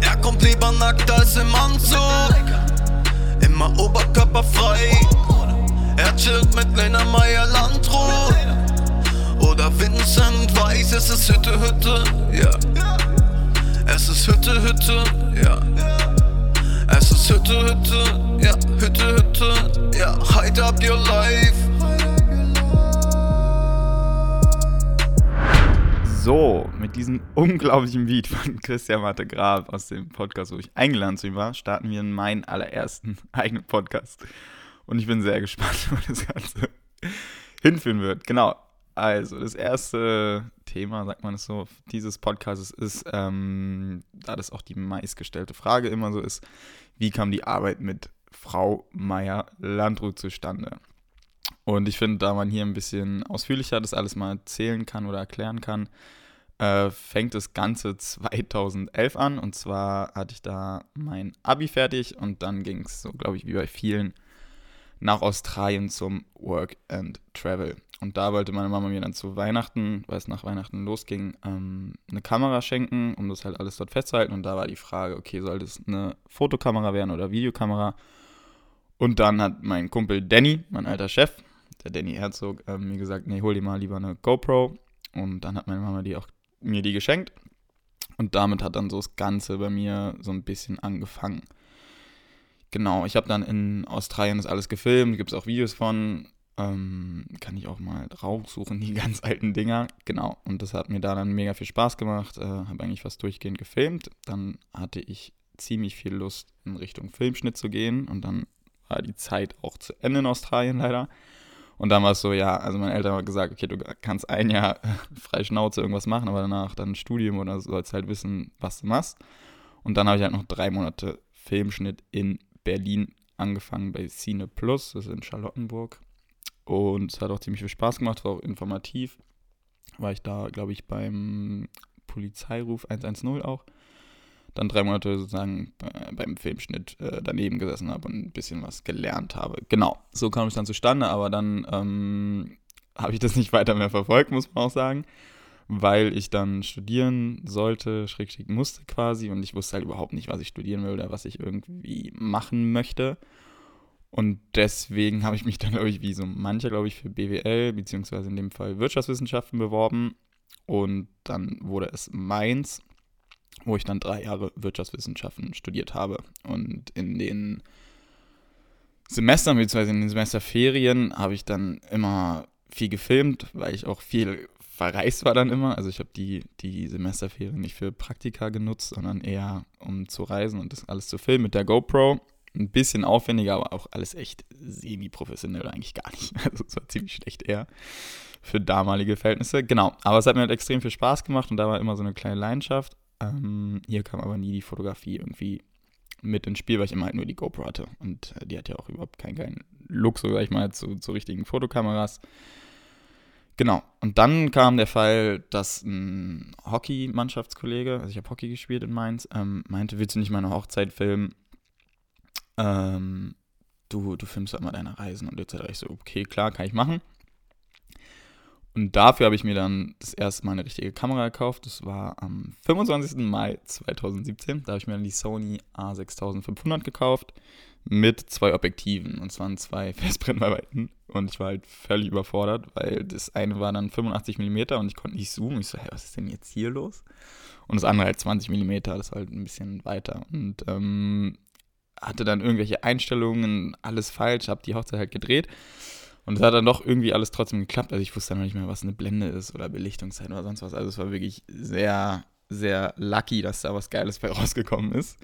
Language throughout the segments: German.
Er kommt lieber nackt als im Anzug. Immer oberkörperfrei. Er chillt mit Lena Meyer Landrut. Oder Vincent Weiß, es ist Hütte, Hütte, ja. Es ist Hütte, Hütte, ja. Es ist Hütte, Hütte, ja. Hütte, Hütte, ja. Hide up your life. So, mit diesem unglaublichen Beat von Christian Matte Graf aus dem Podcast, wo ich eingeladen zu ihm war, starten wir in meinen allerersten eigenen Podcast. Und ich bin sehr gespannt, wo das Ganze hinführen wird. Genau. Also, das erste Thema, sagt man es so, dieses Podcasts ist, ähm, da das auch die meistgestellte Frage immer so ist, wie kam die Arbeit mit Frau Meier Landrut zustande? Und ich finde, da man hier ein bisschen ausführlicher das alles mal erzählen kann oder erklären kann, äh, fängt das Ganze 2011 an. Und zwar hatte ich da mein Abi fertig und dann ging es so, glaube ich, wie bei vielen nach Australien zum Work and Travel. Und da wollte meine Mama mir dann zu Weihnachten, weil es nach Weihnachten losging, ähm, eine Kamera schenken, um das halt alles dort festzuhalten. Und da war die Frage, okay, soll das eine Fotokamera werden oder Videokamera? Und dann hat mein Kumpel Danny, mein alter Chef, der Danny Herzog, äh, mir gesagt, nee, hol dir mal lieber eine GoPro. Und dann hat meine Mama die auch mir die geschenkt. Und damit hat dann so das Ganze bei mir so ein bisschen angefangen. Genau, ich habe dann in Australien das alles gefilmt, gibt es auch Videos von. Ähm, kann ich auch mal raussuchen, die ganz alten Dinger. Genau, und das hat mir da dann mega viel Spaß gemacht. Äh, habe eigentlich fast durchgehend gefilmt. Dann hatte ich ziemlich viel Lust, in Richtung Filmschnitt zu gehen. Und dann war die Zeit auch zu Ende in Australien leider. Und dann war es so, ja, also meine Eltern haben gesagt, okay, du kannst ein Jahr frei Schnauze irgendwas machen, aber danach dann ein Studium oder so, sollst halt wissen, was du machst. Und dann habe ich halt noch drei Monate Filmschnitt in Berlin angefangen bei Cine Plus, das ist in Charlottenburg. Und es hat auch ziemlich viel Spaß gemacht, war auch informativ. War ich da, glaube ich, beim Polizeiruf 110 auch dann drei Monate sozusagen beim Filmschnitt äh, daneben gesessen habe und ein bisschen was gelernt habe. Genau, so kam es dann zustande, aber dann ähm, habe ich das nicht weiter mehr verfolgt, muss man auch sagen, weil ich dann studieren sollte, schräg, musste quasi und ich wusste halt überhaupt nicht, was ich studieren will oder was ich irgendwie machen möchte. Und deswegen habe ich mich dann, glaube ich, wie so mancher, glaube ich, für BWL, beziehungsweise in dem Fall Wirtschaftswissenschaften beworben. Und dann wurde es meins wo ich dann drei Jahre Wirtschaftswissenschaften studiert habe. Und in den Semestern, beziehungsweise in den Semesterferien, habe ich dann immer viel gefilmt, weil ich auch viel verreist war dann immer. Also ich habe die, die Semesterferien nicht für Praktika genutzt, sondern eher um zu reisen und das alles zu filmen mit der GoPro. Ein bisschen aufwendiger, aber auch alles echt semi-professionell eigentlich gar nicht. Also es war ziemlich schlecht eher für damalige Verhältnisse. Genau, aber es hat mir halt extrem viel Spaß gemacht und da war immer so eine kleine Leidenschaft. Ähm, hier kam aber nie die Fotografie irgendwie mit ins Spiel, weil ich immer halt nur die GoPro hatte. Und äh, die hat ja auch überhaupt keinen geilen Look, so sag ich mal, zu, zu richtigen Fotokameras. Genau. Und dann kam der Fall, dass ein Hockey-Mannschaftskollege, also ich habe Hockey gespielt in Mainz, ähm, meinte, willst du nicht meine Hochzeit filmen? Ähm, du, du filmst immer deine Reisen und jetzt ich so, okay, klar, kann ich machen. Und dafür habe ich mir dann das erste Mal eine richtige Kamera gekauft. Das war am 25. Mai 2017. Da habe ich mir dann die Sony A6500 gekauft mit zwei Objektiven. Und zwar zwei Festbrennweiten. Und ich war halt völlig überfordert, weil das eine war dann 85 mm und ich konnte nicht zoomen. Ich so, hey, was ist denn jetzt hier los? Und das andere halt 20 mm, das war halt ein bisschen weiter. Und ähm, hatte dann irgendwelche Einstellungen, alles falsch, habe die Hochzeit halt gedreht. Und es hat dann doch irgendwie alles trotzdem geklappt. Also ich wusste dann noch nicht mehr, was eine Blende ist oder Belichtungszeit oder sonst was. Also es war wirklich sehr, sehr lucky, dass da was Geiles bei rausgekommen ist.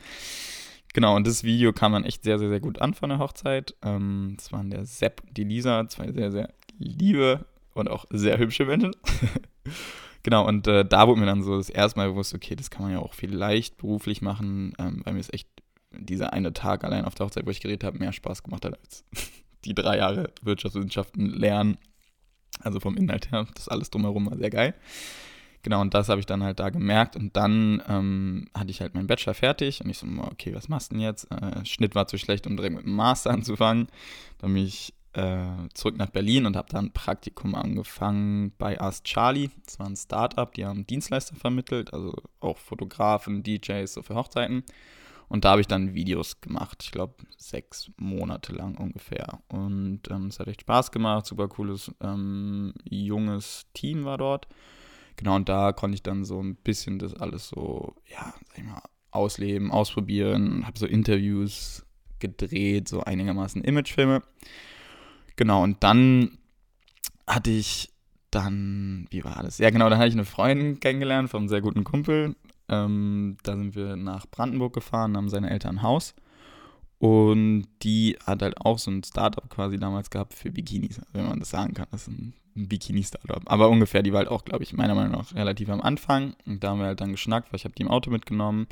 Genau, und das Video kam dann echt sehr, sehr, sehr gut an von der Hochzeit. Ähm, das waren der Sepp und die Lisa, zwei sehr, sehr liebe und auch sehr hübsche Menschen. genau, und äh, da wurde mir dann so das erste Mal bewusst, okay, das kann man ja auch vielleicht beruflich machen, ähm, weil mir es echt dieser eine Tag allein auf der Hochzeit, wo ich geredet habe, mehr Spaß gemacht hat als die drei Jahre Wirtschaftswissenschaften lernen. Also vom Inhalt her, das alles drumherum war sehr geil. Genau, und das habe ich dann halt da gemerkt. Und dann ähm, hatte ich halt meinen Bachelor fertig und ich so, okay, was machst du denn jetzt? Äh, Schnitt war zu schlecht, um direkt mit dem Master anzufangen. Dann bin ich äh, zurück nach Berlin und habe dann Praktikum angefangen bei Ask Charlie. Das war ein Startup, die haben Dienstleister vermittelt, also auch Fotografen, DJs, so für Hochzeiten. Und da habe ich dann Videos gemacht, ich glaube sechs Monate lang ungefähr. Und ähm, es hat echt Spaß gemacht, super cooles, ähm, junges Team war dort. Genau, und da konnte ich dann so ein bisschen das alles so, ja, sag ich mal, ausleben, ausprobieren, habe so Interviews gedreht, so einigermaßen Imagefilme. Genau, und dann hatte ich dann, wie war das? Ja, genau, dann hatte ich eine Freundin kennengelernt vom sehr guten Kumpel. Ähm, da sind wir nach Brandenburg gefahren, haben seine Eltern ein Haus. Und die hat halt auch so ein Startup quasi damals gehabt für Bikinis, wenn man das sagen kann. Das ist ein Bikini-Startup. Aber ungefähr, die war halt auch, glaube ich, meiner Meinung nach relativ am Anfang. Und da haben wir halt dann geschnackt, weil ich habe die im Auto mitgenommen.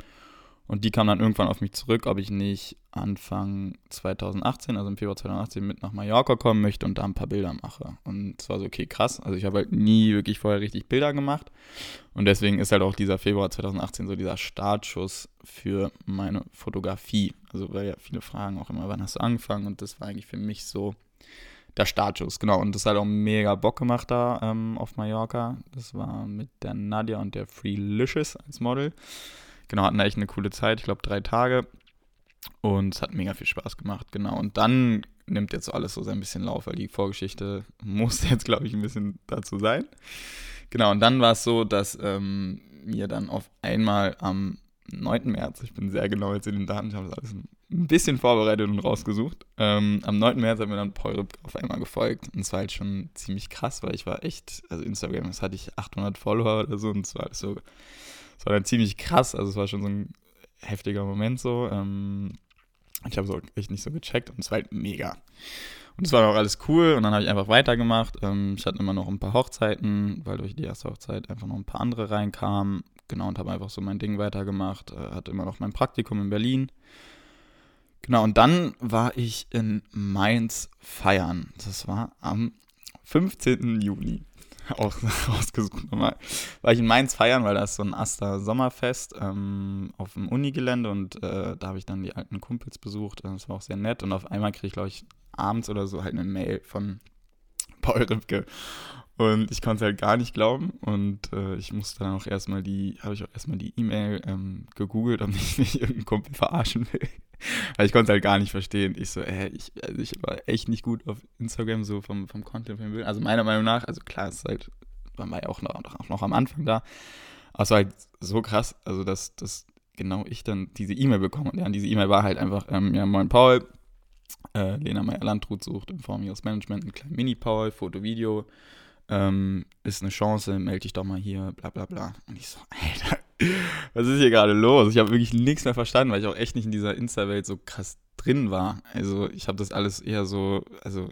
Und die kam dann irgendwann auf mich zurück, ob ich nicht Anfang 2018, also im Februar 2018, mit nach Mallorca kommen möchte und da ein paar Bilder mache. Und es war so, okay, krass. Also ich habe halt nie wirklich vorher richtig Bilder gemacht. Und deswegen ist halt auch dieser Februar 2018 so dieser Startschuss für meine Fotografie. Also weil ja viele fragen auch immer, wann hast du angefangen? Und das war eigentlich für mich so der Startschuss, genau. Und das hat auch mega Bock gemacht da ähm, auf Mallorca. Das war mit der Nadia und der Freelicious als Model. Genau, hatten echt eine coole Zeit, ich glaube drei Tage. Und es hat mega viel Spaß gemacht, genau. Und dann nimmt jetzt alles so sein bisschen Lauf, weil die Vorgeschichte muss jetzt, glaube ich, ein bisschen dazu sein. Genau, und dann war es so, dass ähm, mir dann auf einmal am 9. März, ich bin sehr genau jetzt in den Daten, ich habe das alles ein bisschen vorbereitet und rausgesucht. Ähm, am 9. März hat mir dann Paul auf einmal gefolgt. Und es war halt schon ziemlich krass, weil ich war echt, also Instagram, das hatte ich 800 Follower oder so und es war alles so es war dann ziemlich krass, also es war schon so ein heftiger Moment so. Ähm, ich habe auch echt nicht so gecheckt und es war halt mega. Und es war auch alles cool und dann habe ich einfach weitergemacht. Ähm, ich hatte immer noch ein paar Hochzeiten, weil durch die erste Hochzeit einfach noch ein paar andere reinkamen. Genau, und habe einfach so mein Ding weitergemacht. Äh, hatte immer noch mein Praktikum in Berlin. Genau, und dann war ich in Mainz feiern. Das war am 15. Juni. auch rausgesucht nochmal. War ich in Mainz feiern, weil da ist so ein Aster Sommerfest ähm, auf dem Unigelände und äh, da habe ich dann die alten Kumpels besucht. Das war auch sehr nett und auf einmal kriege ich, glaube ich, abends oder so halt eine Mail von Paul Ripke. Und ich konnte es halt gar nicht glauben. Und äh, ich musste dann auch erstmal die, habe ich auch erstmal die E-Mail ähm, gegoogelt, ob ich nicht irgendeinen Kumpel verarschen will. Weil ich konnte es halt gar nicht verstehen. Ich so, äh, ich, also ich war echt nicht gut auf Instagram, so vom, vom Content, Bild. Also meiner Meinung nach, also klar, es ist halt, man war ja auch noch, auch noch am Anfang da. Aber es war halt so krass, also dass, dass genau ich dann diese E-Mail bekomme. Und ja, diese E-Mail war halt einfach, ähm, ja, moin Paul, äh, Lena Meyer-Landrut sucht im Form ihres Management einen kleinen Mini-Paul, Foto, Video ähm, ist eine Chance, melde dich doch mal hier, bla bla bla. Und ich so, Alter, was ist hier gerade los? Ich habe wirklich nichts mehr verstanden, weil ich auch echt nicht in dieser Insta-Welt so krass drin war. Also ich habe das alles eher so, also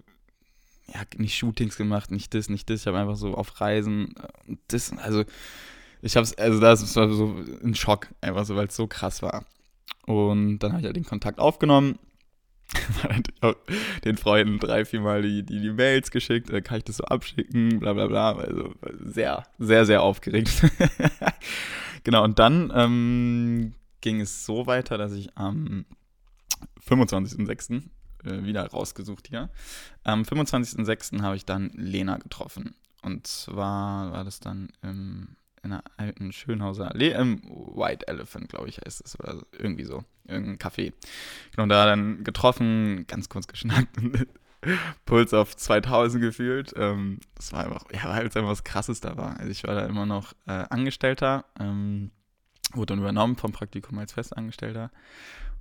ja, nicht Shootings gemacht, nicht das, nicht das. Ich habe einfach so auf Reisen und das, also ich habe es, also das war so ein Schock, einfach so, weil es so krass war. Und dann habe ich halt den Kontakt aufgenommen den Freunden drei, viermal die, die, die Mails geschickt, äh, kann ich das so abschicken, bla bla bla. Also sehr, sehr, sehr aufgeregt. genau, und dann ähm, ging es so weiter, dass ich am 25.06. Äh, wieder rausgesucht hier. Am 25.06. habe ich dann Lena getroffen. Und zwar war das dann im in einer alten Schönhauser Allee, im White Elephant, glaube ich, heißt es, oder irgendwie so, irgendein Café. Genau, da dann getroffen, ganz kurz geschnackt Puls auf 2000 gefühlt. Ähm, das war einfach, ja, weil es einfach was Krasses da war. Also ich war da immer noch äh, Angestellter, ähm, wurde dann übernommen vom Praktikum als Festangestellter.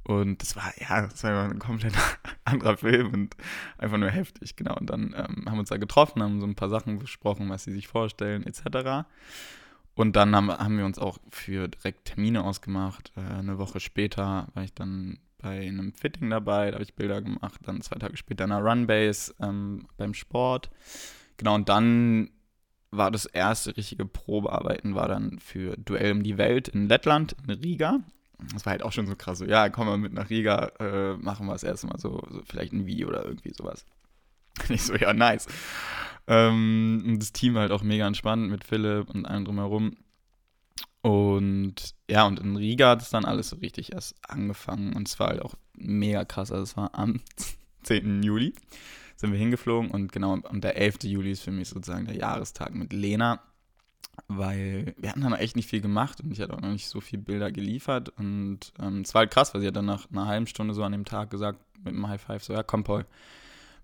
Und das war, ja, das war ein komplett anderer Film und einfach nur heftig, genau. Und dann ähm, haben wir uns da getroffen, haben so ein paar Sachen besprochen, was sie sich vorstellen, etc. Und dann haben, haben wir uns auch für direkt Termine ausgemacht. Äh, eine Woche später war ich dann bei einem Fitting dabei, da habe ich Bilder gemacht. Dann zwei Tage später in einer Runbase ähm, beim Sport. Genau, und dann war das erste richtige Probearbeiten, war dann für Duell um die Welt in Lettland, in Riga. Das war halt auch schon so krass, so, ja, kommen wir mit nach Riga, äh, machen wir das erste Mal so, so, vielleicht ein Video oder irgendwie sowas. Und ich so, ja, nice. Ähm, das Team war halt auch mega entspannt mit Philipp und allem drumherum. Und ja, und in Riga hat es dann alles so richtig erst angefangen und es war halt auch mega krass. Also es war am 10. Juli. sind wir hingeflogen und genau, und der 11. Juli ist für mich sozusagen der Jahrestag mit Lena, weil wir hatten dann echt nicht viel gemacht und ich hatte auch noch nicht so viele Bilder geliefert und ähm, es war halt krass, weil sie hat dann nach einer halben Stunde so an dem Tag gesagt, mit einem High Five, so, ja komm Paul,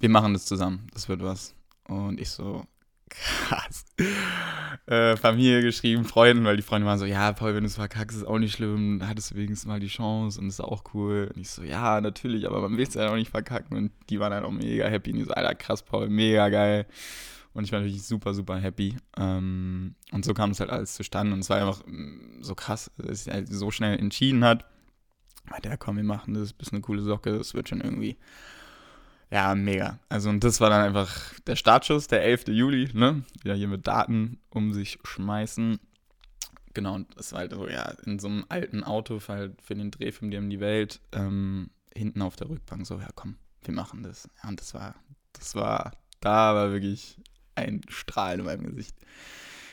wir machen das zusammen, das wird was. Und ich so, krass. Äh, Familie geschrieben, Freunden, weil die Freunde waren so, ja, Paul, wenn du es verkackst, ist auch nicht schlimm, hattest du wenigstens mal die Chance und ist auch cool. Und ich so, ja, natürlich, aber man will es ja auch nicht verkacken. Und die waren dann auch mega happy. Und ich so, Alter, krass, Paul, mega geil. Und ich war natürlich super, super happy. Ähm, und so kam es halt alles zustande. Und es war einfach mm, so krass, dass sie halt so schnell entschieden hat. Ja, komm, wir machen das, bist eine coole Socke, das wird schon irgendwie. Ja, mega. Also, und das war dann einfach der Startschuss, der 11. Juli, ne? Wieder hier mit Daten um sich schmeißen. Genau, und das war halt so, ja, in so einem alten Auto für, halt für den Drehfilm Die um die Welt, ähm, hinten auf der Rückbank so, ja, komm, wir machen das. Ja, und das war, das war, da war wirklich ein Strahl in meinem Gesicht.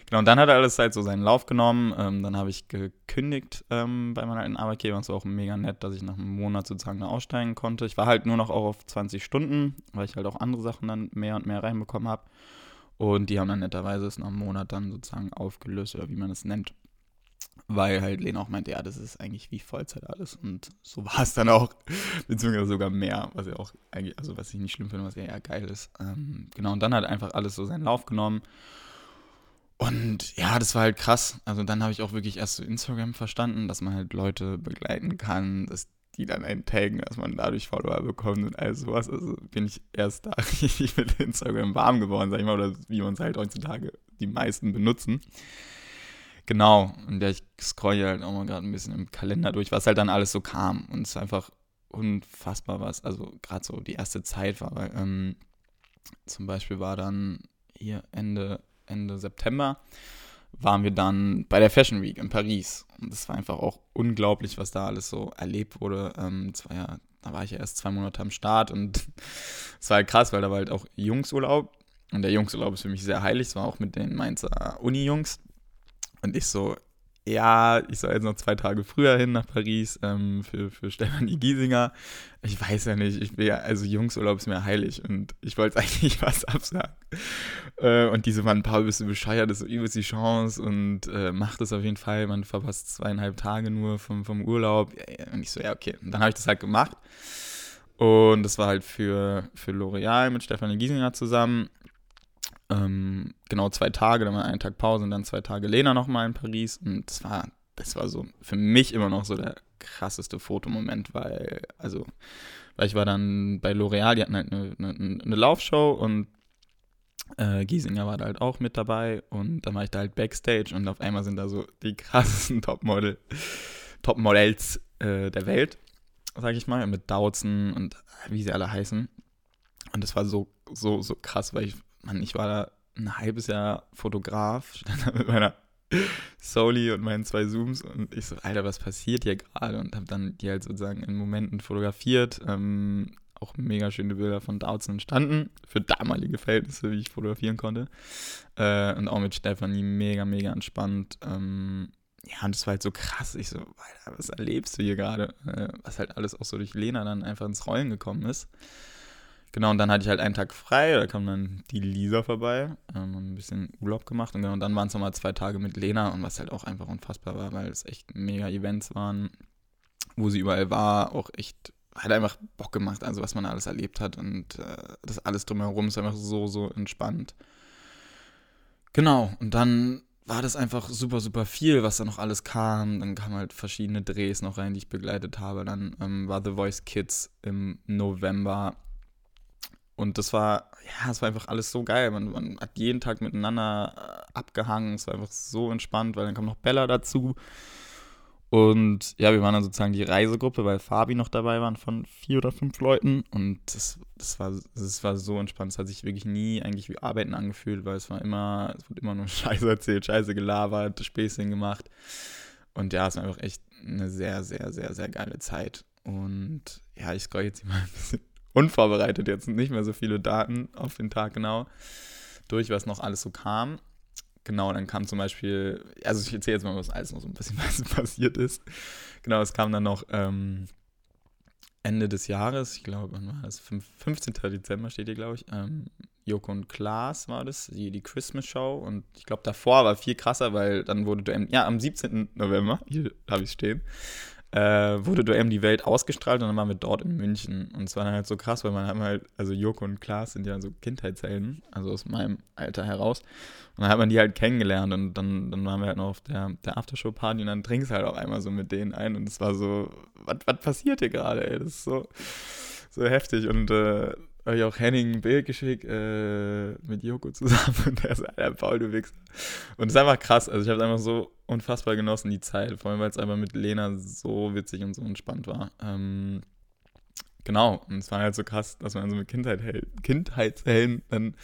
Genau, und dann hat alles halt so seinen Lauf genommen. Ähm, dann habe ich gekündigt ähm, bei meiner alten Arbeitgeber. Und es war auch mega nett, dass ich nach einem Monat sozusagen da aussteigen konnte. Ich war halt nur noch auch auf 20 Stunden, weil ich halt auch andere Sachen dann mehr und mehr reinbekommen habe. Und die haben dann netterweise es nach einem Monat dann sozusagen aufgelöst oder wie man es nennt. Weil halt Lena auch meinte, ja, das ist eigentlich wie Vollzeit alles. Und so war es dann auch, beziehungsweise sogar mehr, was ja auch eigentlich, also was ich nicht schlimm finde, was ja eher geil ist. Ähm, genau, und dann hat einfach alles so seinen Lauf genommen. Und ja, das war halt krass. Also dann habe ich auch wirklich erst so Instagram verstanden, dass man halt Leute begleiten kann, dass die dann einen taggen, dass man dadurch Follower bekommt und all sowas. Also bin ich erst da richtig mit Instagram warm geworden, sag ich mal, oder wie man es halt heutzutage die meisten benutzen. Genau, und ja, ich scroll halt auch mal gerade ein bisschen im Kalender durch, was halt dann alles so kam. Und es ist einfach unfassbar was. Also gerade so die erste Zeit war, weil ähm, zum Beispiel war dann hier Ende Ende September, waren wir dann bei der Fashion Week in Paris. Und das war einfach auch unglaublich, was da alles so erlebt wurde. Ähm, ja, da war ich ja erst zwei Monate am Start und es war halt krass, weil da war halt auch Jungsurlaub. Und der Jungsurlaub ist für mich sehr heilig. Es war auch mit den Mainzer Uni-Jungs. Und ich so, ja, ich soll jetzt noch zwei Tage früher hin nach Paris ähm, für, für Stefanie Giesinger. Ich weiß ja nicht, ich will ja, also Jungsurlaub ist mir heilig und ich wollte eigentlich was absagen. Äh, und diese waren ein paar bisschen bescheuert, das ist übelst die Chance und äh, macht es auf jeden Fall. Man verpasst zweieinhalb Tage nur vom, vom Urlaub. Und ich so, ja, okay. Und dann habe ich das halt gemacht. Und das war halt für, für L'Oreal mit Stefanie Giesinger zusammen ähm, genau zwei Tage, dann war ein Tag Pause und dann zwei Tage Lena nochmal in Paris. Und das war, das war so für mich immer noch so der krasseste Fotomoment, weil, also, weil ich war dann bei L'Oreal, die hatten halt eine, eine, eine Laufshow und äh, Giesinger war da halt auch mit dabei und dann war ich da halt Backstage und auf einmal sind da so die krassesten Topmodel, Topmodels äh, der Welt, sag ich mal, mit Dautzen und wie sie alle heißen. Und das war so, so, so krass, weil ich Mann, ich war da ein halbes Jahr Fotograf, stand da mit meiner Soli und meinen zwei Zooms und ich so, Alter, was passiert hier gerade? Und habe dann die halt sozusagen in Momenten fotografiert. Ähm, auch mega schöne Bilder von Dautzen entstanden, für damalige Verhältnisse, wie ich fotografieren konnte. Äh, und auch mit Stefanie mega, mega entspannt. Ähm, ja, und das war halt so krass. Ich so, Alter, was erlebst du hier gerade? Äh, was halt alles auch so durch Lena dann einfach ins Rollen gekommen ist. Genau, und dann hatte ich halt einen Tag frei, da kam dann die Lisa vorbei, ähm, ein bisschen Urlaub gemacht und genau, dann waren es nochmal zwei Tage mit Lena und was halt auch einfach unfassbar war, weil es echt mega Events waren, wo sie überall war, auch echt, hat einfach Bock gemacht, also was man alles erlebt hat und äh, das alles drumherum ist einfach so, so entspannt. Genau, und dann war das einfach super, super viel, was da noch alles kam. Dann kamen halt verschiedene Drehs noch rein, die ich begleitet habe. Dann ähm, war The Voice Kids im November und das war, ja, es war einfach alles so geil. Man, man hat jeden Tag miteinander äh, abgehangen. Es war einfach so entspannt, weil dann kam noch Bella dazu. Und ja, wir waren dann sozusagen die Reisegruppe, weil Fabi noch dabei waren von vier oder fünf Leuten. Und das, das, war, das war so entspannt. Es hat sich wirklich nie eigentlich wie Arbeiten angefühlt, weil es war immer, es wurde immer nur Scheiße erzählt, Scheiße gelabert, Späßchen gemacht. Und ja, es war einfach echt eine sehr, sehr, sehr, sehr geile Zeit. Und ja, ich scroll jetzt hier mal ein bisschen unvorbereitet jetzt nicht mehr so viele Daten auf den Tag genau durch, was noch alles so kam. Genau, dann kam zum Beispiel, also ich erzähle jetzt mal, was alles noch so ein bisschen passiert ist. Genau, es kam dann noch ähm, Ende des Jahres, ich glaube, wann war das? 15. Dezember steht hier, glaube ich. Ähm, Joko und Klaas war das, die, die Christmas Show. Und ich glaube, davor war viel krasser, weil dann wurde ja, am 17. November, hier habe ich stehen, äh, wurde Duell die Welt ausgestrahlt und dann waren wir dort in München. Und es war dann halt so krass, weil man hat halt, also Joko und Klaas sind ja so Kindheitshelden, also aus meinem Alter heraus. Und dann hat man die halt kennengelernt und dann, dann waren wir halt noch auf der, der Aftershow-Party und dann trinkst halt auch einmal so mit denen ein und es war so, was passiert hier gerade, ey? Das ist so, so heftig und äh, habe ich auch Henning ein Bild geschickt äh, mit Joko zusammen und der ist der Paul, du Wichser. Und es ist einfach krass. Also ich habe es einfach so unfassbar genossen, die Zeit. Vor allem, weil es einfach mit Lena so witzig und so entspannt war. Ähm, genau. Und es war halt so krass, dass man so mit Kindheit, Kindheitshelden dann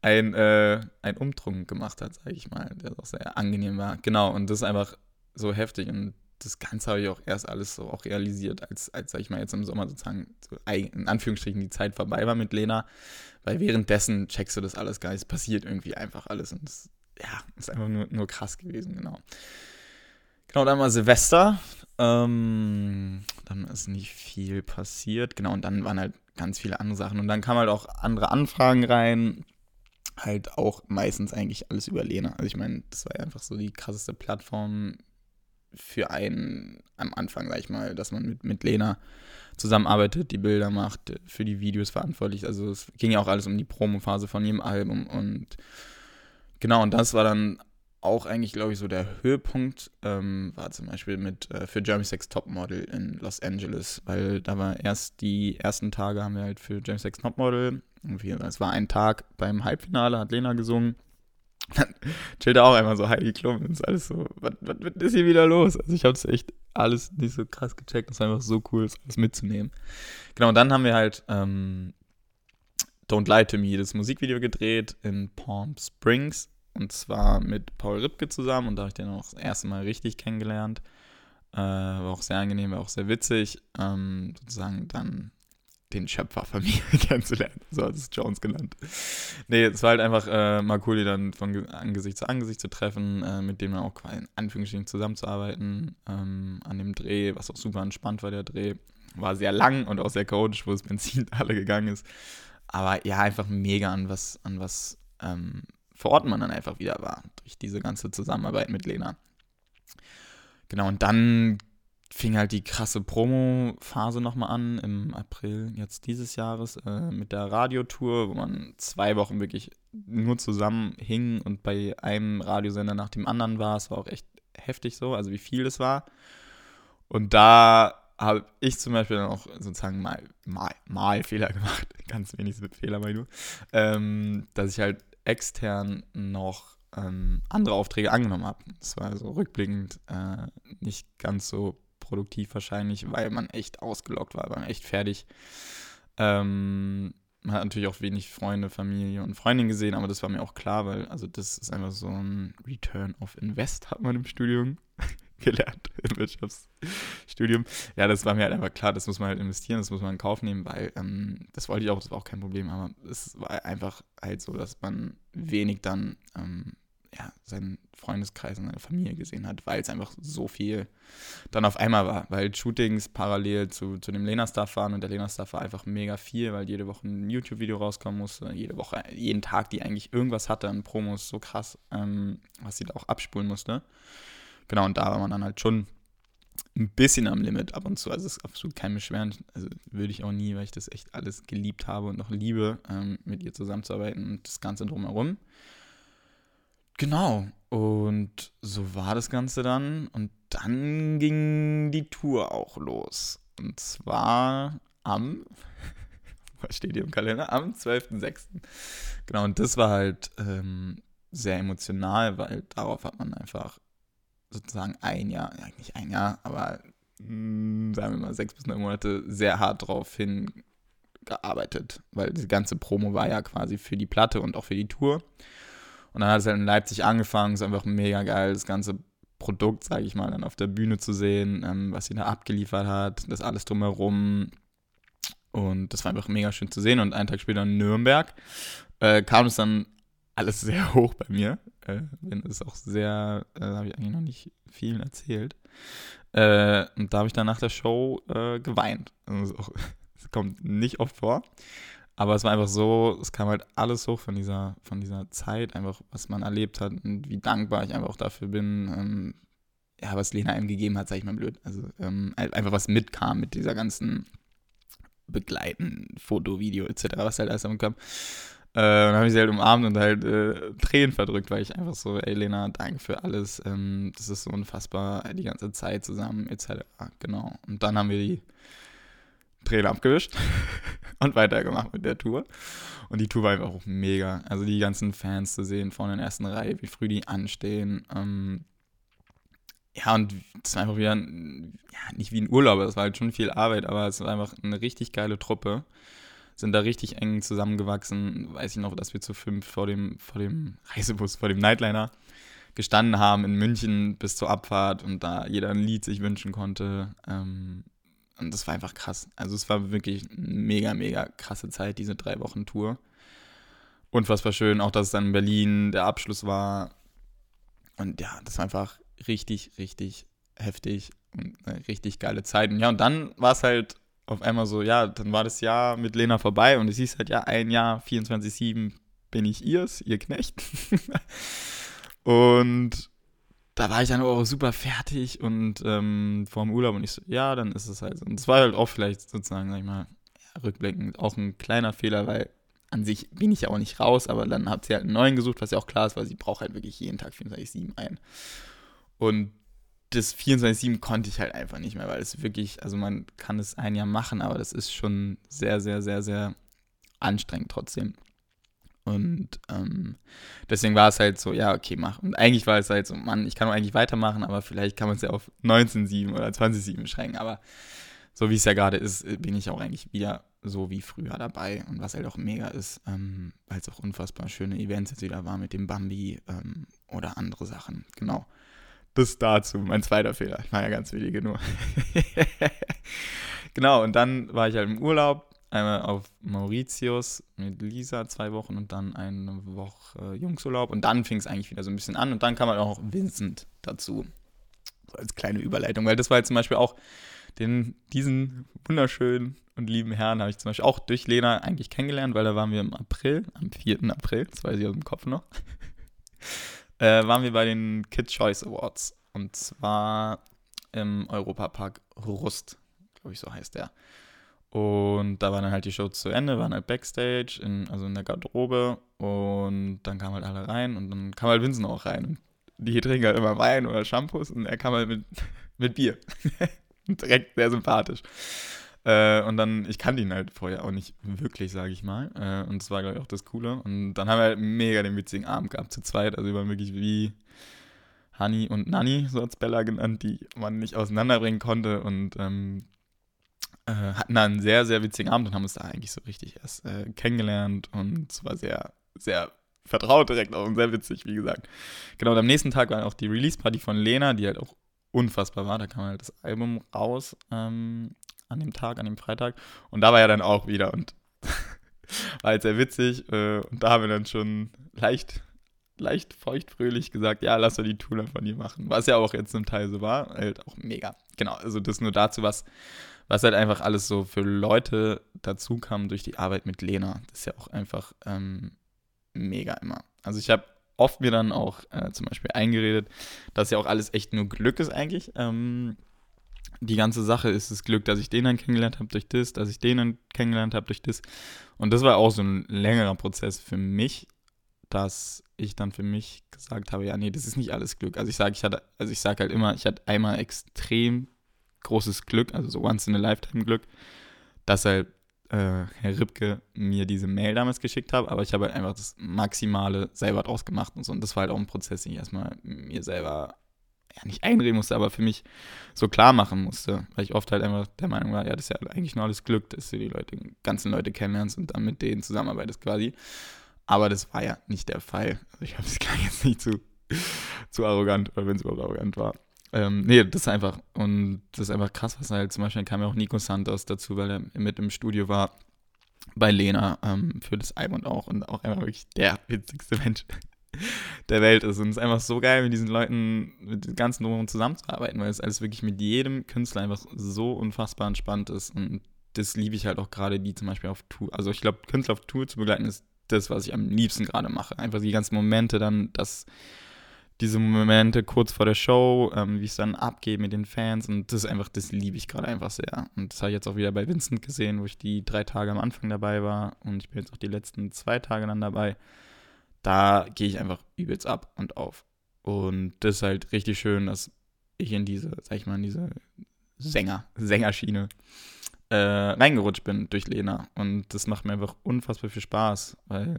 ein, äh, ein Umtrunk gemacht hat, sage ich mal, der auch sehr angenehm war. Genau. Und das ist einfach so heftig und das Ganze habe ich auch erst alles so auch realisiert, als, als sag ich mal, jetzt im Sommer sozusagen so in Anführungsstrichen die Zeit vorbei war mit Lena. Weil währenddessen checkst du das alles gar nicht. Es passiert irgendwie einfach alles. Und das, ja, ist einfach nur, nur krass gewesen, genau. Genau, dann war Silvester. Ähm, dann ist nicht viel passiert. Genau, und dann waren halt ganz viele andere Sachen. Und dann kamen halt auch andere Anfragen rein. Halt auch meistens eigentlich alles über Lena. Also ich meine, das war ja einfach so die krasseste Plattform, für einen am Anfang, sag ich mal, dass man mit, mit Lena zusammenarbeitet, die Bilder macht, für die Videos verantwortlich. Also es ging ja auch alles um die Promophase von jedem Album und genau, und das war dann auch eigentlich, glaube ich, so der Höhepunkt, ähm, war zum Beispiel mit äh, für Jeremy Sex Topmodel in Los Angeles, weil da war erst die ersten Tage haben wir halt für Jeremy Sex Topmodel, es war ein Tag beim Halbfinale, hat Lena gesungen dann chillt er auch einmal so Heidi Klum und ist alles so, was, was, was ist hier wieder los? Also ich habe es echt alles nicht so krass gecheckt. Es war einfach so cool, das alles mitzunehmen. Genau, und dann haben wir halt ähm, Don't Lie to Me, das Musikvideo gedreht in Palm Springs. Und zwar mit Paul Ripke zusammen. Und da habe ich den auch das erste Mal richtig kennengelernt. Äh, war auch sehr angenehm, war auch sehr witzig. Ähm, sozusagen dann den Schöpfer mir kennenzulernen. So hat es Jones genannt. Nee, es war halt einfach äh, mal cool, die dann von Angesicht zu Angesicht zu treffen, äh, mit denen auch quasi in Anführungsstrichen zusammenzuarbeiten ähm, an dem Dreh, was auch super entspannt war, der Dreh. War sehr lang und auch sehr chaotisch, wo das Benzin alle gegangen ist. Aber ja, einfach mega an was, an was ähm, vor Ort man dann einfach wieder war, durch diese ganze Zusammenarbeit mit Lena. Genau, und dann fing halt die krasse Promo-Phase nochmal an im April jetzt dieses Jahres äh, mit der Radiotour, wo man zwei Wochen wirklich nur zusammen hing und bei einem Radiosender nach dem anderen war. Es war auch echt heftig so, also wie viel es war. Und da habe ich zum Beispiel dann auch sozusagen mal, mal, mal Fehler gemacht, ganz wenig Fehler, mein du, ähm, dass ich halt extern noch ähm, andere Aufträge angenommen habe. Das war also rückblickend äh, nicht ganz so produktiv wahrscheinlich, weil man echt ausgelockt war, war echt fertig. Ähm, man hat natürlich auch wenig Freunde, Familie und Freundin gesehen, aber das war mir auch klar, weil also das ist einfach so ein Return of Invest, hat man im Studium gelernt, im Wirtschaftsstudium. Ja, das war mir halt einfach klar, das muss man halt investieren, das muss man in Kauf nehmen, weil ähm, das wollte ich auch, das war auch kein Problem, aber es war einfach halt so, dass man wenig dann ähm, ja, seinen Freundeskreis und seine Familie gesehen hat, weil es einfach so viel dann auf einmal war, weil Shootings parallel zu, zu dem Lena-Stuff waren und der Lena-Stuff war einfach mega viel, weil jede Woche ein YouTube-Video rauskommen musste, jede Woche, jeden Tag, die eigentlich irgendwas hatte an Promos, so krass, ähm, was sie da auch abspulen musste. Genau, und da war man dann halt schon ein bisschen am Limit ab und zu. Also es ist absolut kein Beschweren. Also würde ich auch nie, weil ich das echt alles geliebt habe und noch liebe, ähm, mit ihr zusammenzuarbeiten und das Ganze drumherum. Genau. Und so war das Ganze dann. Und dann ging die Tour auch los. Und zwar am, was steht hier im Kalender? Am 12.06. Genau, und das war halt ähm, sehr emotional, weil darauf hat man einfach sozusagen ein Jahr, ja nicht ein Jahr, aber mh, hm, sagen wir mal sechs bis neun Monate sehr hart drauf hingearbeitet, weil die ganze Promo war ja quasi für die Platte und auch für die Tour. Und dann hat es halt in Leipzig angefangen, es ist einfach mega geil, das ganze Produkt, sage ich mal, dann auf der Bühne zu sehen, ähm, was sie da abgeliefert hat, das alles drumherum. Und das war einfach mega schön zu sehen. Und einen Tag später in Nürnberg äh, kam es dann alles sehr hoch bei mir. Äh, bin es auch sehr, äh, habe ich eigentlich noch nicht vielen erzählt. Äh, und da habe ich dann nach der Show äh, geweint. Also, das kommt nicht oft vor. Aber es war einfach so, es kam halt alles hoch von dieser, von dieser Zeit, einfach was man erlebt hat und wie dankbar ich einfach auch dafür bin, ähm, ja, was Lena einem gegeben hat, sag ich mal blöd. Also ähm, einfach was mitkam mit dieser ganzen Begleiten, Foto, Video etc., was halt alles kam. Äh, dann habe ich sie halt umarmt und halt äh, Tränen verdrückt, weil ich einfach so, ey Lena, danke für alles. Ähm, das ist so unfassbar, die ganze Zeit zusammen, etc. Genau. Und dann haben wir die Tränen abgewischt und weitergemacht mit der Tour. Und die Tour war einfach auch mega. Also die ganzen Fans zu sehen in der ersten Reihe, wie früh die anstehen. Ähm, ja, und das war einfach wieder, ja, nicht wie ein Urlaub, das war halt schon viel Arbeit, aber es war einfach eine richtig geile Truppe. Sind da richtig eng zusammengewachsen. Weiß ich noch, dass wir zu fünf vor dem, vor dem Reisebus, vor dem Nightliner gestanden haben in München bis zur Abfahrt und da jeder ein Lied sich wünschen konnte. Ähm, und das war einfach krass. Also es war wirklich eine mega, mega krasse Zeit, diese drei Wochen Tour. Unfassbar schön, auch dass es dann in Berlin der Abschluss war. Und ja, das war einfach richtig, richtig heftig und eine richtig geile Zeit. Und ja, und dann war es halt auf einmal so, ja, dann war das Jahr mit Lena vorbei und es hieß halt, ja, ein Jahr, 24-7 bin ich ihrs, ihr Knecht. und da war ich dann auch super fertig und ähm, vor dem Urlaub und ich so, ja, dann ist es halt so. Und es war halt auch vielleicht sozusagen, sag ich mal, ja, rückblickend auch ein kleiner Fehler, weil an sich bin ich ja auch nicht raus, aber dann hat sie halt einen neuen gesucht, was ja auch klar ist, weil sie braucht halt wirklich jeden Tag 24-7 ein. Und das 24-7 konnte ich halt einfach nicht mehr, weil es wirklich, also man kann es ein Jahr machen, aber das ist schon sehr, sehr, sehr, sehr anstrengend trotzdem. Und ähm, deswegen war es halt so, ja, okay, mach. Und eigentlich war es halt so, Mann, ich kann eigentlich weitermachen, aber vielleicht kann man es ja auf 19,7 oder 20,7 beschränken. Aber so wie es ja gerade ist, bin ich auch eigentlich wieder so wie früher dabei. Und was halt auch mega ist, ähm, weil es auch unfassbar schöne Events jetzt wieder war mit dem Bambi ähm, oder andere Sachen. Genau. Das dazu, mein zweiter Fehler. Ich war ja ganz wenige nur. genau, und dann war ich halt im Urlaub einmal auf Mauritius mit Lisa zwei Wochen und dann eine Woche Jungsurlaub. Und dann fing es eigentlich wieder so ein bisschen an. Und dann kam halt auch Vincent dazu. So als kleine Überleitung. Weil das war jetzt zum Beispiel auch den, diesen wunderschönen und lieben Herrn habe ich zum Beispiel auch durch Lena eigentlich kennengelernt, weil da waren wir im April, am 4. April, das weiß ich aus dem Kopf noch, äh, waren wir bei den Kid Choice Awards. Und zwar im Europapark Rust, glaube ich, so heißt der. Und da war dann halt die Show zu Ende, waren halt Backstage, in, also in der Garderobe. Und dann kamen halt alle rein und dann kam halt Vincent auch rein. Die trinken halt immer Wein oder Shampoos und er kam halt mit, mit Bier. Direkt sehr sympathisch. Äh, und dann, ich kannte ihn halt vorher auch nicht wirklich, sage ich mal. Äh, und das war, glaube ich, auch das Coole. Und dann haben wir halt mega den witzigen Abend gehabt zu zweit. Also wir waren wirklich wie Hani und Nani, so hat Bella genannt, die man nicht auseinanderbringen konnte. Und ähm, äh, hatten da einen sehr, sehr witzigen Abend und haben uns da eigentlich so richtig erst äh, kennengelernt und es war sehr, sehr vertraut direkt auch und sehr witzig, wie gesagt. Genau, und am nächsten Tag war auch die Release-Party von Lena, die halt auch unfassbar war. Da kam halt das Album raus ähm, an dem Tag, an dem Freitag. Und da war er dann auch wieder und war halt sehr witzig. Äh, und da haben wir dann schon leicht, leicht feuchtfröhlich gesagt, ja, lass doch die Tour von dir machen. Was ja auch jetzt zum Teil so war. Halt auch mega. Genau, also das nur dazu, was was halt einfach alles so für Leute dazu kam durch die Arbeit mit Lena. Das ist ja auch einfach ähm, mega immer. Also ich habe oft mir dann auch äh, zum Beispiel eingeredet, dass ja auch alles echt nur Glück ist eigentlich. Ähm, die ganze Sache ist das Glück, dass ich den dann kennengelernt habe durch das, dass ich den dann kennengelernt habe durch das. Und das war auch so ein längerer Prozess für mich, dass ich dann für mich gesagt habe, ja, nee, das ist nicht alles Glück. Also ich sage, ich hatte, also ich sage halt immer, ich hatte einmal extrem großes Glück, also so once in a lifetime Glück, dass halt äh, Herr Ripke mir diese Mail damals geschickt hat, aber ich habe halt einfach das Maximale selber draus gemacht und so. Und das war halt auch ein Prozess, den ich erstmal mir selber ja nicht einreden musste, aber für mich so klar machen musste, weil ich oft halt einfach der Meinung war, ja, das ist ja eigentlich nur alles Glück, dass du die Leute, ganzen Leute kennenlernst und dann mit denen zusammenarbeitest quasi. Aber das war ja nicht der Fall. Also ich habe es gar jetzt nicht zu, zu arrogant, oder wenn es überhaupt arrogant war. Ähm, nee, das ist einfach, und das ist einfach krass, was halt zum Beispiel kam ja auch Nico Santos dazu, weil er mit im Studio war. bei Lena ähm, für das Album und auch und auch einfach wirklich der witzigste Mensch der Welt ist. Und es ist einfach so geil, mit diesen Leuten, mit den ganzen Drumherum zusammenzuarbeiten, weil es alles wirklich mit jedem Künstler einfach so unfassbar entspannt ist. Und das liebe ich halt auch gerade, die zum Beispiel auf Tour. Also ich glaube, Künstler auf Tour zu begleiten ist das, was ich am liebsten gerade mache. Einfach die ganzen Momente dann, dass diese Momente kurz vor der Show, ähm, wie es dann abgeht mit den Fans und das ist einfach, das liebe ich gerade einfach sehr. Und das habe ich jetzt auch wieder bei Vincent gesehen, wo ich die drei Tage am Anfang dabei war und ich bin jetzt auch die letzten zwei Tage dann dabei. Da gehe ich einfach übelst ab und auf. Und das ist halt richtig schön, dass ich in diese, sag ich mal, in diese Sänger, Sängerschiene äh, reingerutscht bin durch Lena. Und das macht mir einfach unfassbar viel Spaß, weil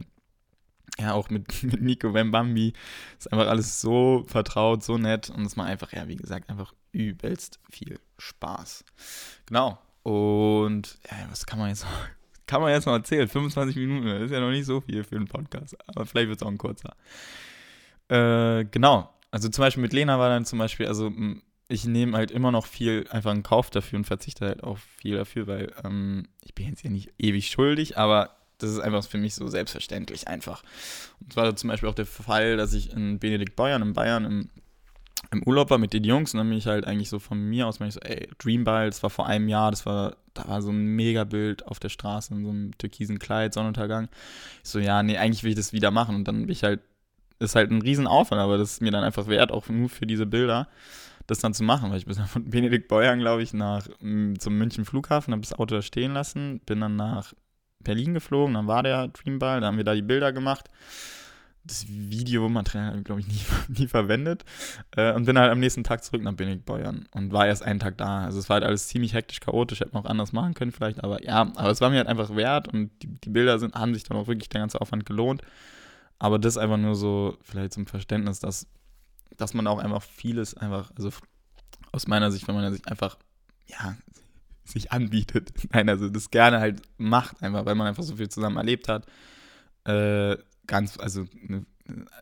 ja, auch mit, mit Nico Wembambi ist einfach alles so vertraut, so nett und es macht einfach, ja, wie gesagt, einfach übelst viel Spaß. Genau. Und ja, was kann man jetzt noch, kann man jetzt noch erzählen? 25 Minuten, das ist ja noch nicht so viel für einen Podcast, aber vielleicht wird es auch ein kurzer. Äh, genau. Also zum Beispiel mit Lena war dann zum Beispiel, also ich nehme halt immer noch viel einfach in Kauf dafür und verzichte halt auch viel dafür, weil ähm, ich bin jetzt ja nicht ewig schuldig, aber das ist einfach für mich so selbstverständlich einfach. Und zwar zum Beispiel auch der Fall, dass ich in Benedikt Bayern, in Bayern im, im Urlaub war mit den Jungs und dann bin ich halt eigentlich so von mir aus, ich so, ey, Dreamball, das war vor einem Jahr, das war, da war so ein Megabild auf der Straße in so einem türkisen Kleid, Sonnenuntergang. Ich so, ja, nee, eigentlich will ich das wieder machen und dann bin ich halt, ist halt ein Riesenaufwand, aber das ist mir dann einfach wert, auch nur für diese Bilder das dann zu machen, weil ich bin dann von Benedikt Beuern, glaube ich, nach zum München Flughafen, habe das Auto da stehen lassen, bin dann nach Berlin geflogen, dann war der Dreamball, da haben wir da die Bilder gemacht. Das Videomaterial habe ich, glaube ich, nie, nie verwendet. Äh, und bin halt am nächsten Tag zurück nach Benediktbeuern und war erst einen Tag da. Also es war halt alles ziemlich hektisch, chaotisch, hätte man auch anders machen können vielleicht, aber ja, aber es war mir halt einfach wert und die, die Bilder sind, haben sich dann auch wirklich der ganze Aufwand gelohnt. Aber das einfach nur so, vielleicht zum Verständnis, dass, dass man auch einfach vieles einfach, also aus meiner Sicht, wenn man sich einfach, ja, sich anbietet. Nein, also das gerne halt macht, einfach, weil man einfach so viel zusammen erlebt hat. Äh, ganz, also ne,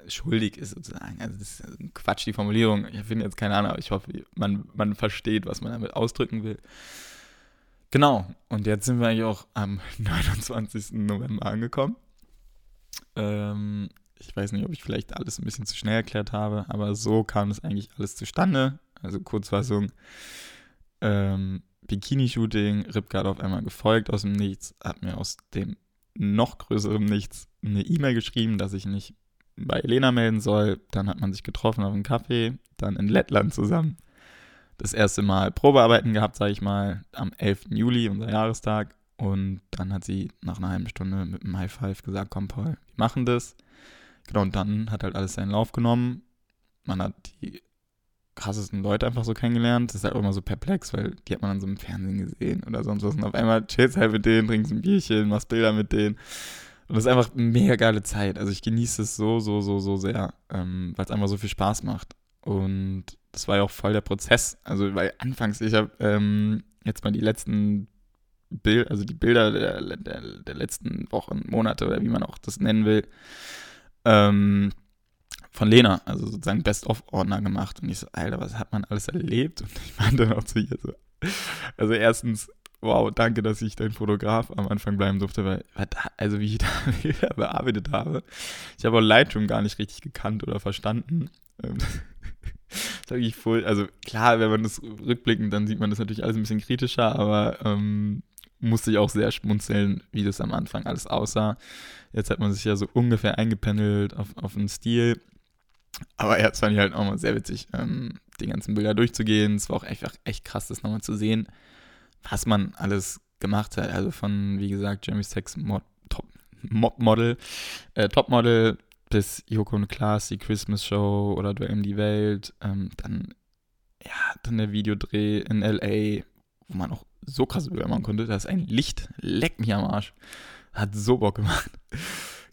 schuldig ist sozusagen. Also das ist Quatsch, die Formulierung. Ich finde jetzt keine Ahnung, aber ich hoffe, man, man versteht, was man damit ausdrücken will. Genau, und jetzt sind wir eigentlich auch am 29. November angekommen. Ähm, ich weiß nicht, ob ich vielleicht alles ein bisschen zu schnell erklärt habe, aber so kam es eigentlich alles zustande. Also Kurzfassung. Ähm, Bikini-Shooting, Ripka hat auf einmal gefolgt aus dem Nichts, hat mir aus dem noch größeren Nichts eine E-Mail geschrieben, dass ich mich bei Elena melden soll. Dann hat man sich getroffen auf einem Kaffee, dann in Lettland zusammen. Das erste Mal Probearbeiten gehabt, sage ich mal, am 11. Juli, unser Jahrestag. Und dann hat sie nach einer halben Stunde mit einem High Five gesagt, komm Paul, wir machen das. Genau, und dann hat halt alles seinen Lauf genommen. Man hat die krassesten Leute einfach so kennengelernt. Das ist halt auch immer so perplex, weil die hat man dann so im Fernsehen gesehen oder sonst was. Und auf einmal chillst halt mit denen, trinkst ein Bierchen, machst Bilder mit denen. Und das ist einfach eine mega geile Zeit. Also ich genieße es so, so, so, so sehr, ähm, weil es einfach so viel Spaß macht. Und das war ja auch voll der Prozess. Also, weil anfangs, ich habe ähm, jetzt mal die letzten Bilder, also die Bilder der, der, der, letzten Wochen, Monate oder wie man auch das nennen will, ähm, von Lena, also sozusagen Best-of-Ordner gemacht. Und ich so, Alter, was hat man alles erlebt? Und ich meinte dann auch zu ihr so, also erstens, wow, danke, dass ich dein Fotograf am Anfang bleiben durfte, weil, also wie ich da bearbeitet habe, ich habe auch Lightroom gar nicht richtig gekannt oder verstanden. Ähm, sag ich voll, also klar, wenn man das rückblickend, dann sieht man das natürlich alles ein bisschen kritischer, aber ähm, musste ich auch sehr schmunzeln, wie das am Anfang alles aussah. Jetzt hat man sich ja so ungefähr eingependelt auf, auf einen Stil. Aber ja, es fand ich halt auch mal sehr witzig, ähm, die ganzen Bilder durchzugehen. Es war auch einfach echt krass, das nochmal zu sehen, was man alles gemacht hat. Also von, wie gesagt, Jeremy Sex Mod, Top, Mob Model, äh, Topmodel bis Joko und Klaas, die Christmas Show oder Duell um die Welt. Ähm, dann, ja, dann der Videodreh in L.A., wo man auch so krasse Bilder machen konnte. Da ist ein Licht, leck mich am Arsch. Hat so Bock gemacht.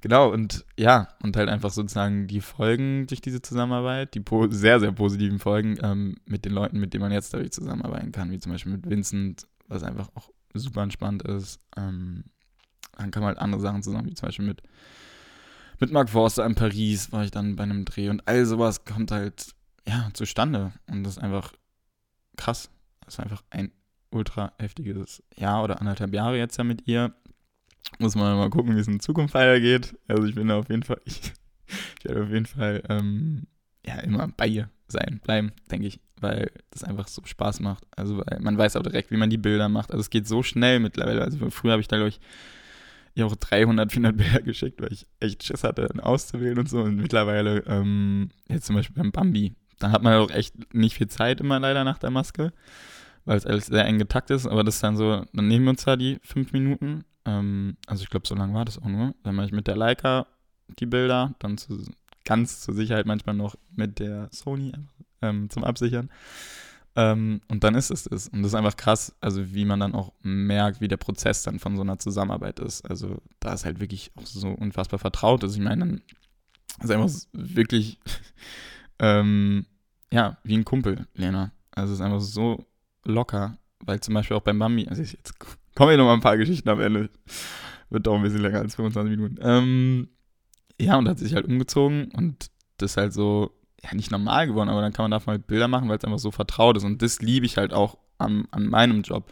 Genau, und ja, und halt einfach sozusagen die Folgen durch diese Zusammenarbeit, die sehr, sehr positiven Folgen ähm, mit den Leuten, mit denen man jetzt dadurch zusammenarbeiten kann, wie zum Beispiel mit Vincent, was einfach auch super entspannt ist. Ähm, dann kann man halt andere Sachen zusammen, wie zum Beispiel mit, mit Mark Forster in Paris war ich dann bei einem Dreh und all sowas kommt halt, ja, zustande. Und das ist einfach krass. Das ist einfach ein ultra heftiges Jahr oder anderthalb Jahre jetzt ja mit ihr. Muss man mal gucken, wie es in Zukunft weitergeht. Also ich bin auf jeden Fall, ich, ich werde auf jeden Fall ähm, ja immer bei ihr sein, bleiben, denke ich, weil das einfach so Spaß macht. Also man weiß auch direkt, wie man die Bilder macht. Also es geht so schnell mittlerweile. Also früher habe ich da, glaube ich, ihr auch 300, 400 Bilder geschickt, weil ich echt Schiss hatte, auszuwählen und so. Und mittlerweile, ähm, jetzt zum Beispiel beim Bambi, da hat man auch echt nicht viel Zeit immer leider nach der Maske, weil es alles sehr eng getakt ist. Aber das ist dann so, dann nehmen wir uns da die fünf Minuten. Ähm, also ich glaube, so lange war das auch nur. Dann mache ich mit der Leica die Bilder, dann zu, ganz zur Sicherheit manchmal noch mit der Sony ähm, zum Absichern. Ähm, und dann ist es das. Und das ist einfach krass, also wie man dann auch merkt, wie der Prozess dann von so einer Zusammenarbeit ist. Also da ist halt wirklich auch so unfassbar vertraut ist. Ich meine, dann ist einfach wirklich, ähm, ja, wie ein Kumpel, Lena. Also es ist einfach so locker, weil zum Beispiel auch beim Mami, also jetzt kommen hier noch mal ein paar Geschichten am Ende. Wird doch ein bisschen länger als 25 Minuten. Ähm, ja, und hat sich halt umgezogen und das ist halt so, ja, nicht normal geworden, aber dann kann man davon halt Bilder machen, weil es einfach so vertraut ist. Und das liebe ich halt auch an, an meinem Job.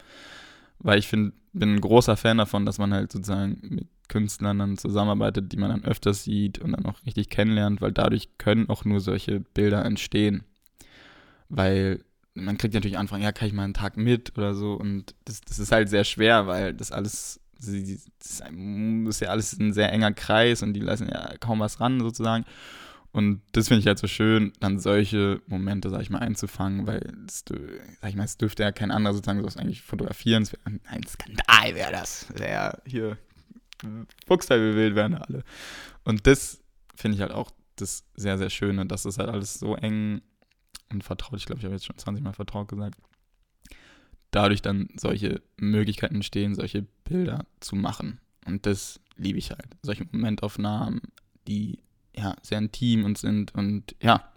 Weil ich find, bin ein großer Fan davon, dass man halt sozusagen mit Künstlern dann zusammenarbeitet, die man dann öfters sieht und dann auch richtig kennenlernt, weil dadurch können auch nur solche Bilder entstehen. Weil man kriegt natürlich Anfragen, ja, kann ich mal einen Tag mit oder so. Und das, das ist halt sehr schwer, weil das alles, das ist ja alles ein sehr enger Kreis und die lassen ja kaum was ran sozusagen. Und das finde ich halt so schön, dann solche Momente, sag ich mal, einzufangen, weil, das, sag ich mal, es dürfte ja kein anderer sozusagen sowas eigentlich fotografieren. Wär, ein Skandal wäre das. Der hier Fuchsteil wild wären alle. Und das finde ich halt auch das sehr, sehr Schöne, dass das halt alles so eng und vertraut, ich glaube, ich habe jetzt schon 20 Mal vertraut gesagt, dadurch dann solche Möglichkeiten entstehen, solche Bilder zu machen. Und das liebe ich halt. Solche Momentaufnahmen, die ja, sehr intim und sind und ja,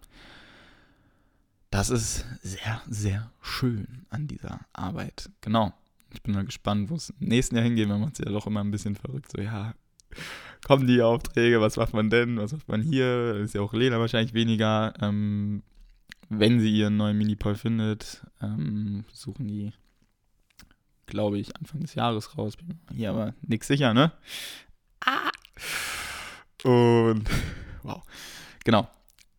das ist sehr, sehr schön an dieser Arbeit. Genau. Ich bin mal gespannt, wo es im nächsten Jahr hingeht. Man macht sich ja doch immer ein bisschen verrückt. So, ja, kommen die Aufträge, was macht man denn, was macht man hier? Ist ja auch Lena wahrscheinlich weniger. Ähm, wenn sie ihren neuen Minipol findet, ähm, suchen die, glaube ich, Anfang des Jahres raus. Bin hier aber nichts sicher, ne? Ah. Und wow. Genau.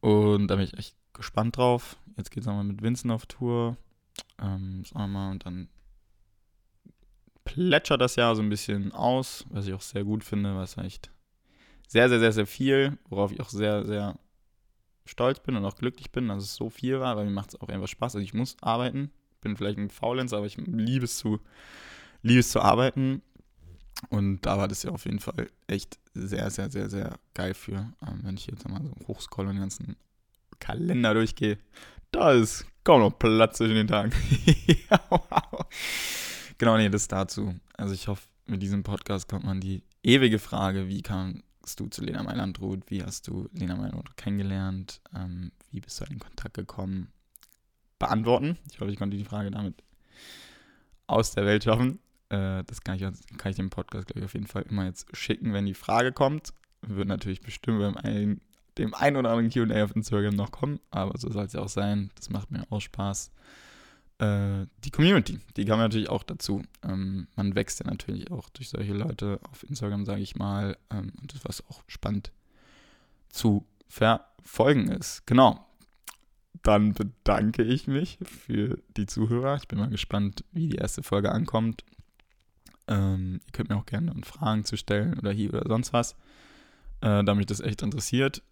Und da bin ich echt gespannt drauf. Jetzt geht es nochmal mit Vincent auf Tour. Ähm, mal, und dann plätschert das Jahr so ein bisschen aus, was ich auch sehr gut finde, was echt sehr, sehr, sehr, sehr viel, worauf ich auch sehr, sehr stolz bin und auch glücklich bin, dass es so viel war, weil mir macht es auch einfach Spaß. Also ich muss arbeiten, bin vielleicht ein Faulenzer, aber ich liebe es zu, liebe es zu arbeiten und da war das ja auf jeden Fall echt sehr, sehr, sehr, sehr geil für. Ähm, wenn ich jetzt mal so hochscroll und den ganzen Kalender durchgehe, da ist kaum noch Platz zwischen den Tagen. Genau, nee, das dazu. Also ich hoffe, mit diesem Podcast kommt man die ewige Frage, wie kamst du zu Lena Meilandroth? Wie hast du Lena Meilandroth kennengelernt? Ähm, wie bist du in Kontakt gekommen? Beantworten. Ich hoffe, ich konnte die Frage damit aus der Welt schaffen. Äh, das kann ich, kann ich dem Podcast, glaube ich, auf jeden Fall immer jetzt schicken, wenn die Frage kommt. Wird natürlich bestimmt beim einen, dem einen oder anderen QA auf Instagram noch kommen, aber so soll es ja auch sein. Das macht mir auch Spaß. Äh, die Community, die kam natürlich auch dazu. Ähm, man wächst ja natürlich auch durch solche Leute auf Instagram, sage ich mal. Ähm, und das, was auch spannend zu verfolgen ist. Genau. Dann bedanke ich mich für die Zuhörer. Ich bin mal gespannt, wie die erste Folge ankommt. Ähm, ihr könnt mir auch gerne Fragen zu stellen oder hier oder sonst was, äh, da mich das echt interessiert.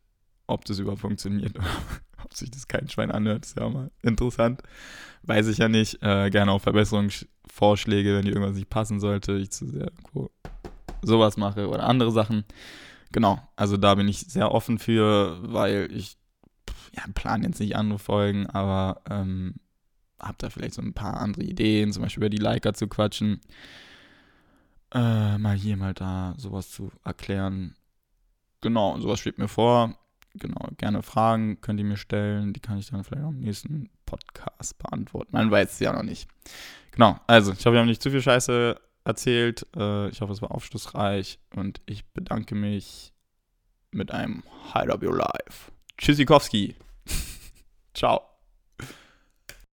Ob das überhaupt funktioniert ob sich das kein Schwein anhört, ist ja auch mal interessant. Weiß ich ja nicht. Äh, gerne auch Verbesserungsvorschläge, wenn die irgendwas nicht passen sollte, ich zu sehr cool, sowas mache oder andere Sachen. Genau, also da bin ich sehr offen für, weil ich ja, plan jetzt nicht andere Folgen, aber ähm, habe da vielleicht so ein paar andere Ideen, zum Beispiel über die Liker zu quatschen äh, mal hier, mal da sowas zu erklären. Genau, sowas schwebt mir vor. Genau, gerne Fragen könnt ihr mir stellen. Die kann ich dann vielleicht am nächsten Podcast beantworten. Man weiß es ja noch nicht. Genau, also ich hoffe, wir haben nicht zu viel Scheiße erzählt. Äh, ich hoffe, es war aufschlussreich und ich bedanke mich mit einem Hide Up Your Life. Tschüssikowski. Ciao.